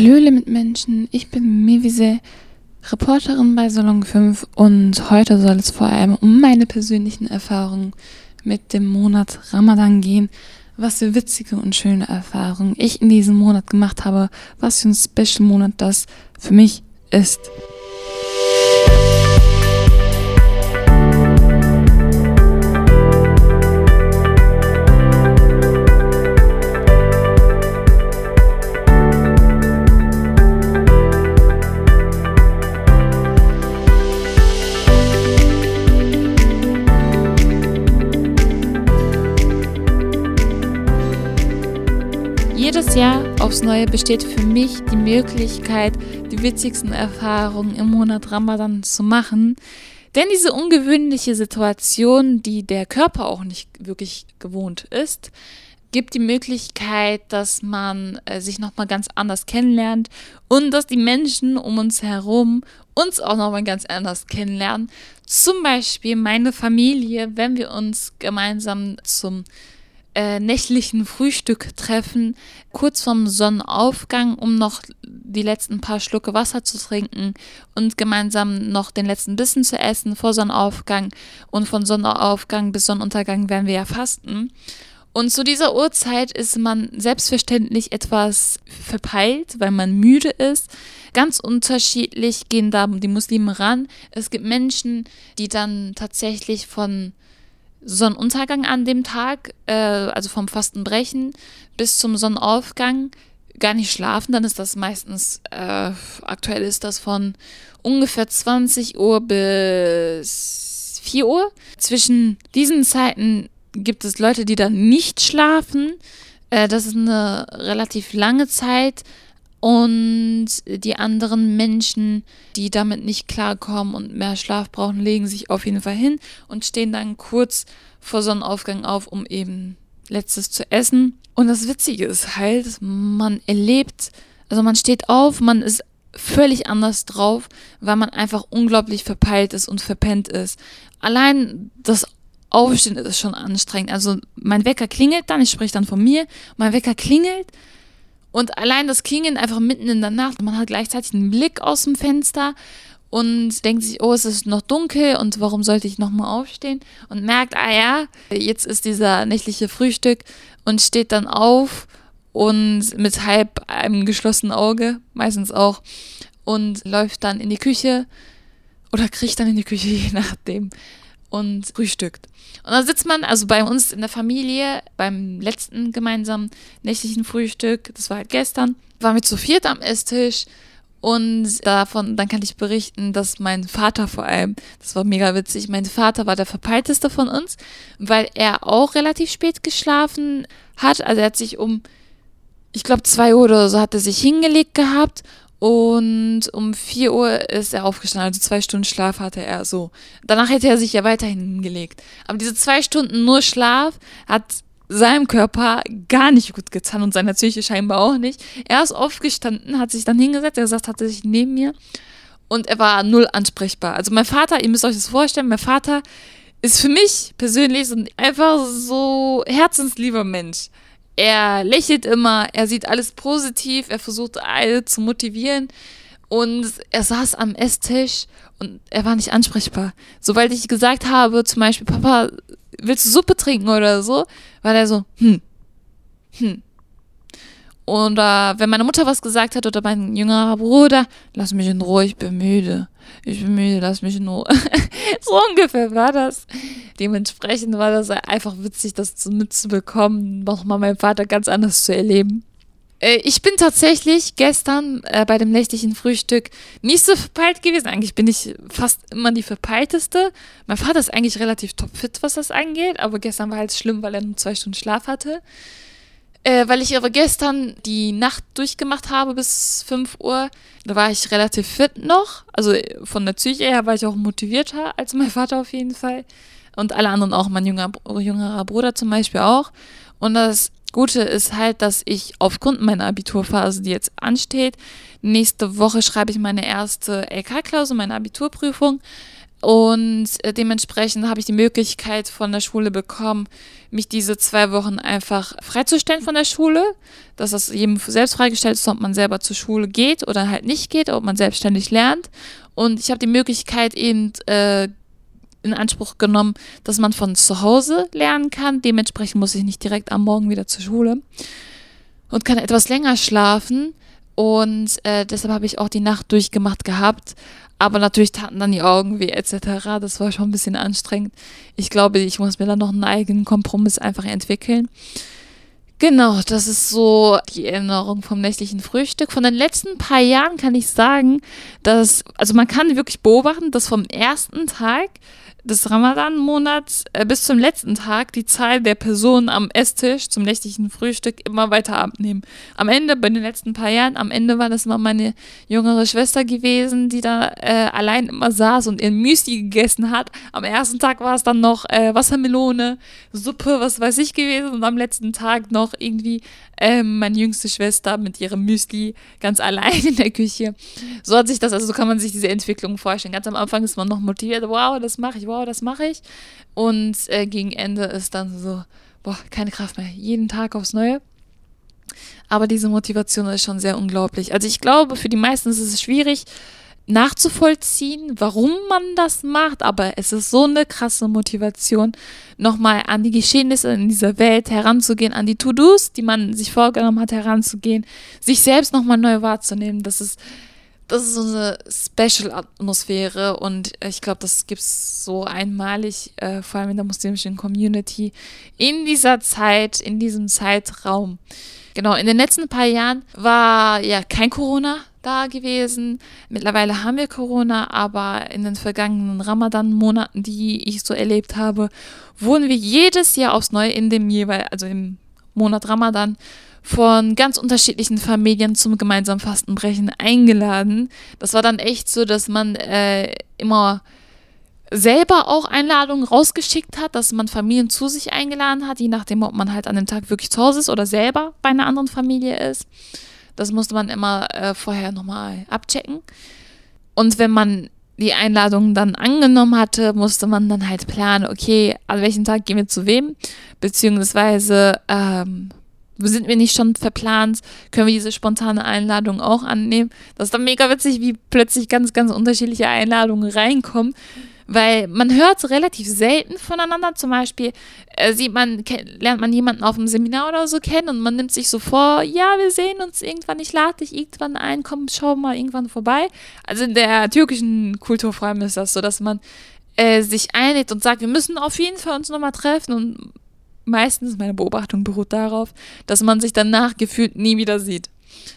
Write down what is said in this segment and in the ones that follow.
Hallöle mit Menschen, ich bin Mevise, Reporterin bei Salon 5 und heute soll es vor allem um meine persönlichen Erfahrungen mit dem Monat Ramadan gehen, was für witzige und schöne Erfahrungen ich in diesem Monat gemacht habe, was für ein Special-Monat das für mich ist. Aufs Neue besteht für mich die Möglichkeit, die witzigsten Erfahrungen im Monat Ramadan zu machen. Denn diese ungewöhnliche Situation, die der Körper auch nicht wirklich gewohnt ist, gibt die Möglichkeit, dass man äh, sich nochmal ganz anders kennenlernt und dass die Menschen um uns herum uns auch nochmal ganz anders kennenlernen. Zum Beispiel meine Familie, wenn wir uns gemeinsam zum äh, nächtlichen Frühstück treffen, kurz vorm Sonnenaufgang, um noch die letzten paar Schlucke Wasser zu trinken und gemeinsam noch den letzten Bissen zu essen vor Sonnenaufgang. Und von Sonnenaufgang bis Sonnenuntergang werden wir ja fasten. Und zu dieser Uhrzeit ist man selbstverständlich etwas verpeilt, weil man müde ist. Ganz unterschiedlich gehen da die Muslime ran. Es gibt Menschen, die dann tatsächlich von Sonnenuntergang an dem Tag, äh, also vom Fastenbrechen bis zum Sonnenaufgang, gar nicht schlafen. Dann ist das meistens, äh, aktuell ist das von ungefähr 20 Uhr bis 4 Uhr. Zwischen diesen Zeiten gibt es Leute, die dann nicht schlafen. Äh, das ist eine relativ lange Zeit. Und die anderen Menschen, die damit nicht klarkommen und mehr Schlaf brauchen, legen sich auf jeden Fall hin und stehen dann kurz vor Sonnenaufgang auf, um eben letztes zu essen. Und das Witzige ist halt, man erlebt, also man steht auf, man ist völlig anders drauf, weil man einfach unglaublich verpeilt ist und verpennt ist. Allein das Aufstehen ist schon anstrengend. Also mein Wecker klingelt dann, ich spreche dann von mir, mein Wecker klingelt und allein das Klingeln einfach mitten in der Nacht, man hat gleichzeitig einen Blick aus dem Fenster und denkt sich, oh, es ist noch dunkel und warum sollte ich nochmal aufstehen? Und merkt, ah ja, jetzt ist dieser nächtliche Frühstück und steht dann auf und mit halb einem geschlossenen Auge, meistens auch, und läuft dann in die Küche oder kriegt dann in die Küche, je nachdem und frühstückt. Und dann sitzt man, also bei uns in der Familie, beim letzten gemeinsamen nächtlichen Frühstück, das war halt gestern, waren wir zu viert am Esstisch und davon, dann kann ich berichten, dass mein Vater vor allem, das war mega witzig, mein Vater war der verpeilteste von uns, weil er auch relativ spät geschlafen hat. Also er hat sich um, ich glaube, zwei Uhr oder so hat er sich hingelegt gehabt und um 4 Uhr ist er aufgestanden, also zwei Stunden Schlaf hatte er so. Danach hätte er sich ja weiterhin hingelegt. Aber diese zwei Stunden nur Schlaf hat seinem Körper gar nicht gut getan und seiner Psyche scheinbar auch nicht. Er ist aufgestanden, hat sich dann hingesetzt, er sagt, hatte sich neben mir und er war null ansprechbar. Also mein Vater, ihr müsst euch das vorstellen, mein Vater ist für mich persönlich so einfach so herzenslieber Mensch. Er lächelt immer, er sieht alles positiv, er versucht alle zu motivieren und er saß am Esstisch und er war nicht ansprechbar. Sobald ich gesagt habe, zum Beispiel, Papa, willst du Suppe trinken oder so, war er so, hm, hm. Oder wenn meine Mutter was gesagt hat oder mein jüngerer Bruder, lass mich in Ruhe, ich bin müde. Ich bin müde, lass mich in Ruhe. so ungefähr war das. Dementsprechend war das einfach witzig, das mitzubekommen, nochmal meinen Vater ganz anders zu erleben. Äh, ich bin tatsächlich gestern äh, bei dem nächtlichen Frühstück nicht so verpeilt gewesen. Eigentlich bin ich fast immer die verpeilteste. Mein Vater ist eigentlich relativ topfit, was das angeht, aber gestern war halt schlimm, weil er nur zwei Stunden Schlaf hatte. Äh, weil ich aber gestern die Nacht durchgemacht habe bis 5 Uhr, da war ich relativ fit noch. Also von der Psyche her war ich auch motivierter als mein Vater auf jeden Fall. Und alle anderen auch, mein jünger, jüngerer Bruder zum Beispiel auch. Und das Gute ist halt, dass ich aufgrund meiner Abiturphase, die jetzt ansteht, nächste Woche schreibe ich meine erste LK-Klausel, meine Abiturprüfung. Und äh, dementsprechend habe ich die Möglichkeit von der Schule bekommen, mich diese zwei Wochen einfach freizustellen von der Schule. Dass das jedem selbst freigestellt ist, ob man selber zur Schule geht oder halt nicht geht, ob man selbstständig lernt. Und ich habe die Möglichkeit eben äh, in Anspruch genommen, dass man von zu Hause lernen kann. Dementsprechend muss ich nicht direkt am Morgen wieder zur Schule und kann etwas länger schlafen. Und äh, deshalb habe ich auch die Nacht durchgemacht gehabt. Aber natürlich taten dann die Augen weh etc. Das war schon ein bisschen anstrengend. Ich glaube, ich muss mir dann noch einen eigenen Kompromiss einfach entwickeln. Genau, das ist so die Erinnerung vom nächtlichen Frühstück. Von den letzten paar Jahren kann ich sagen, dass, also man kann wirklich beobachten, dass vom ersten Tag des Ramadan-Monats äh, bis zum letzten Tag die Zahl der Personen am Esstisch zum nächtlichen Frühstück immer weiter abnehmen. Am Ende, bei den letzten paar Jahren, am Ende war das noch meine jüngere Schwester gewesen, die da äh, allein immer saß und ihr Müsli gegessen hat. Am ersten Tag war es dann noch äh, Wassermelone, Suppe, was weiß ich gewesen und am letzten Tag noch irgendwie ähm, meine jüngste Schwester mit ihrem Müsli ganz allein in der Küche. So hat sich das, also so kann man sich diese Entwicklung vorstellen. Ganz am Anfang ist man noch motiviert, wow, das mache ich, wow, das mache ich. Und äh, gegen Ende ist dann so, boah, keine Kraft mehr. Jeden Tag aufs Neue. Aber diese Motivation ist schon sehr unglaublich. Also ich glaube, für die meisten ist es schwierig, nachzuvollziehen, warum man das macht, aber es ist so eine krasse Motivation, nochmal an die Geschehnisse in dieser Welt heranzugehen, an die To-Dos, die man sich vorgenommen hat, heranzugehen, sich selbst nochmal neu wahrzunehmen. Das ist, das ist so eine Special-Atmosphäre und ich glaube, das gibt es so einmalig, äh, vor allem in der muslimischen Community, in dieser Zeit, in diesem Zeitraum. Genau, in den letzten paar Jahren war ja kein Corona da gewesen. Mittlerweile haben wir Corona, aber in den vergangenen Ramadan-Monaten, die ich so erlebt habe, wurden wir jedes Jahr aufs Neue in dem jeweil, also im Monat Ramadan, von ganz unterschiedlichen Familien zum gemeinsamen Fastenbrechen eingeladen. Das war dann echt so, dass man äh, immer selber auch Einladungen rausgeschickt hat, dass man Familien zu sich eingeladen hat, je nachdem, ob man halt an dem Tag wirklich zu Hause ist oder selber bei einer anderen Familie ist. Das musste man immer äh, vorher nochmal abchecken. Und wenn man die Einladung dann angenommen hatte, musste man dann halt planen, okay, an welchem Tag gehen wir zu wem, beziehungsweise ähm, sind wir nicht schon verplant, können wir diese spontane Einladung auch annehmen. Das ist dann mega witzig, wie plötzlich ganz, ganz unterschiedliche Einladungen reinkommen weil man hört relativ selten voneinander. Zum Beispiel äh, sieht man, lernt man jemanden auf einem Seminar oder so kennen und man nimmt sich so vor, ja, wir sehen uns irgendwann, ich lade dich irgendwann ein, komm, schau mal irgendwann vorbei. Also in der türkischen Kultur vor allem ist das so, dass man äh, sich einlädt und sagt, wir müssen auf jeden Fall uns nochmal treffen und meistens, meine Beobachtung beruht darauf, dass man sich danach gefühlt nie wieder sieht.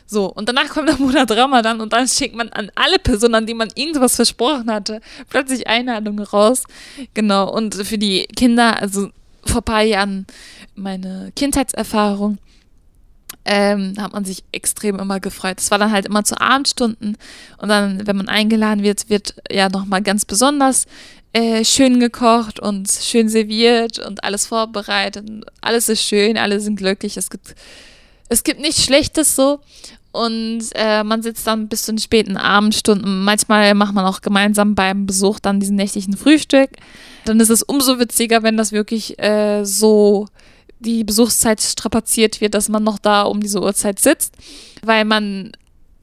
So, und danach kommt der Monat Ramadan und dann schickt man an alle Personen, an die man irgendwas versprochen hatte, plötzlich Einladungen raus. Genau, und für die Kinder, also vor ein paar Jahren meine Kindheitserfahrung, ähm, hat man sich extrem immer gefreut. Es war dann halt immer zu Abendstunden und dann, wenn man eingeladen wird, wird ja nochmal ganz besonders äh, schön gekocht und schön serviert und alles vorbereitet. Alles ist schön, alle sind glücklich. Es gibt es gibt nichts Schlechtes so. Und äh, man sitzt dann bis zu den späten Abendstunden. Manchmal macht man auch gemeinsam beim Besuch dann diesen nächtlichen Frühstück. Dann ist es umso witziger, wenn das wirklich äh, so die Besuchszeit strapaziert wird, dass man noch da um diese Uhrzeit sitzt, weil man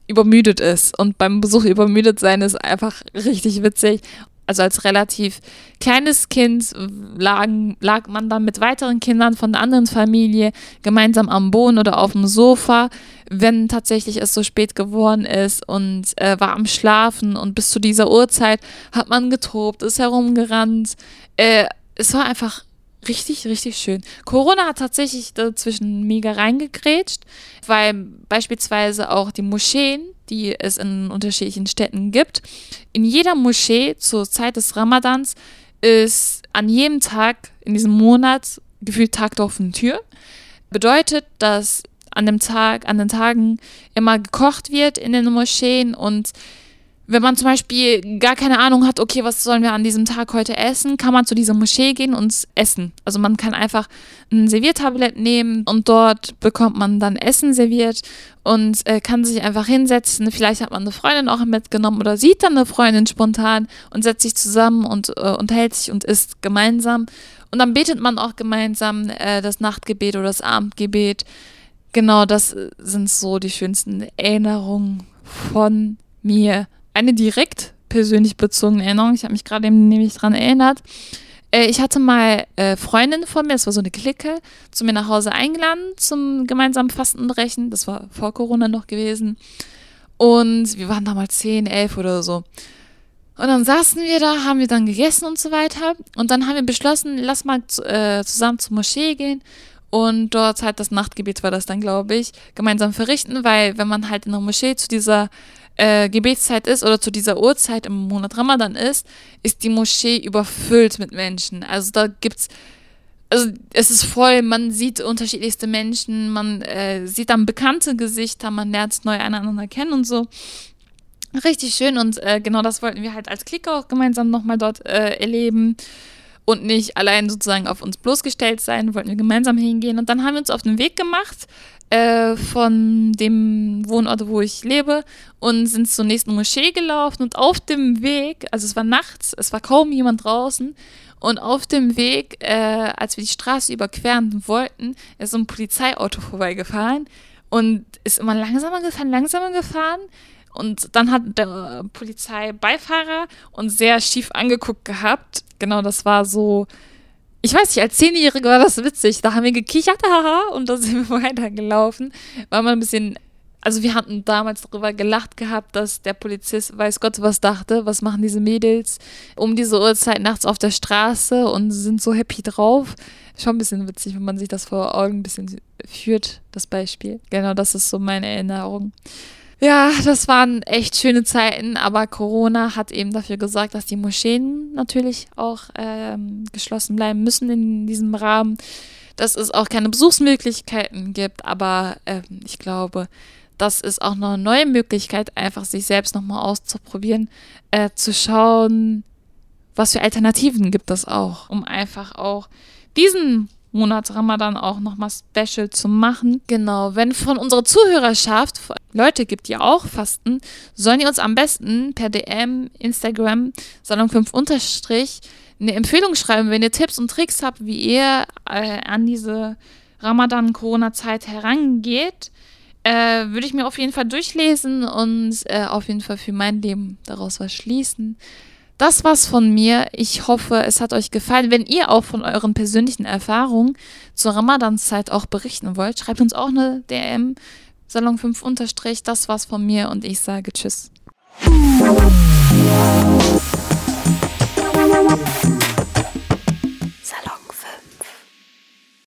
übermüdet ist. Und beim Besuch übermüdet sein ist einfach richtig witzig also als relativ kleines Kind lagen, lag man dann mit weiteren Kindern von der anderen Familie gemeinsam am Boden oder auf dem Sofa, wenn tatsächlich es so spät geworden ist und äh, war am Schlafen und bis zu dieser Uhrzeit hat man getobt, ist herumgerannt. Äh, es war einfach richtig, richtig schön. Corona hat tatsächlich dazwischen mega reingegrätscht, weil beispielsweise auch die Moscheen, die es in unterschiedlichen Städten gibt, in jeder Moschee zur Zeit des Ramadans ist an jedem Tag in diesem Monat gefühlt Tag der offenen Tür. Bedeutet, dass an dem Tag, an den Tagen immer gekocht wird in den Moscheen und wenn man zum Beispiel gar keine Ahnung hat, okay, was sollen wir an diesem Tag heute essen, kann man zu dieser Moschee gehen und essen. Also man kann einfach ein Serviertablett nehmen und dort bekommt man dann Essen serviert und äh, kann sich einfach hinsetzen. Vielleicht hat man eine Freundin auch mitgenommen oder sieht dann eine Freundin spontan und setzt sich zusammen und äh, unterhält sich und isst gemeinsam. Und dann betet man auch gemeinsam äh, das Nachtgebet oder das Abendgebet. Genau, das sind so die schönsten Erinnerungen von mir eine direkt persönlich bezogene Erinnerung. Ich habe mich gerade nämlich daran erinnert. Äh, ich hatte mal äh, Freundinnen von mir, das war so eine Clique, zu mir nach Hause eingeladen zum gemeinsamen Fastenbrechen. Das war vor Corona noch gewesen. Und wir waren damals 10, 11 oder so. Und dann saßen wir da, haben wir dann gegessen und so weiter. Und dann haben wir beschlossen, lass mal äh, zusammen zur Moschee gehen und dort halt das Nachtgebet war das dann, glaube ich, gemeinsam verrichten, weil wenn man halt in der Moschee zu dieser äh, Gebetszeit ist oder zu dieser Uhrzeit im Monat Ramadan ist, ist die Moschee überfüllt mit Menschen. Also da gibt's also es ist voll, man sieht unterschiedlichste Menschen, man äh, sieht dann bekannte Gesichter, man lernt neu einander kennen und so. Richtig schön und äh, genau das wollten wir halt als Klicker auch gemeinsam nochmal dort äh, erleben und nicht allein sozusagen auf uns bloßgestellt sein, wollten wir gemeinsam hingehen und dann haben wir uns auf den Weg gemacht äh, von dem Wohnort, wo ich lebe und sind zur nächsten Moschee gelaufen und auf dem Weg, also es war nachts, es war kaum jemand draußen und auf dem Weg, äh, als wir die Straße überqueren wollten, ist so ein Polizeiauto vorbeigefahren und ist immer langsamer gefahren, langsamer gefahren und dann hat der Polizeibeifahrer uns sehr schief angeguckt gehabt. Genau, das war so ich weiß nicht, als Zehnjährige war das witzig. Da haben wir gekichert, haha, und da sind wir weitergelaufen. War mal ein bisschen, also wir hatten damals darüber gelacht gehabt, dass der Polizist, weiß Gott, was dachte, was machen diese Mädels um diese Uhrzeit nachts auf der Straße und sind so happy drauf. Schon ein bisschen witzig, wenn man sich das vor Augen ein bisschen führt, das Beispiel. Genau, das ist so meine Erinnerung. Ja, das waren echt schöne Zeiten, aber Corona hat eben dafür gesorgt, dass die Moscheen natürlich auch ähm, geschlossen bleiben müssen in diesem Rahmen, dass es auch keine Besuchsmöglichkeiten gibt, aber ähm, ich glaube, das ist auch noch eine neue Möglichkeit, einfach sich selbst nochmal auszuprobieren, äh, zu schauen, was für Alternativen gibt es auch, um einfach auch diesen Monat Ramadan auch nochmal special zu machen. Genau, wenn von unserer Zuhörerschaft Leute gibt, die auch fasten, sollen die uns am besten per DM, Instagram, Salon 5 unterstrich eine Empfehlung schreiben, wenn ihr Tipps und Tricks habt, wie ihr äh, an diese Ramadan-Corona-Zeit herangeht. Äh, würde ich mir auf jeden Fall durchlesen und äh, auf jeden Fall für mein Leben daraus was schließen. Das war's von mir. Ich hoffe, es hat euch gefallen. Wenn ihr auch von euren persönlichen Erfahrungen zur Ramadanzeit auch berichten wollt, schreibt uns auch eine DM. Salon 5 unterstrich. Das war's von mir und ich sage Tschüss.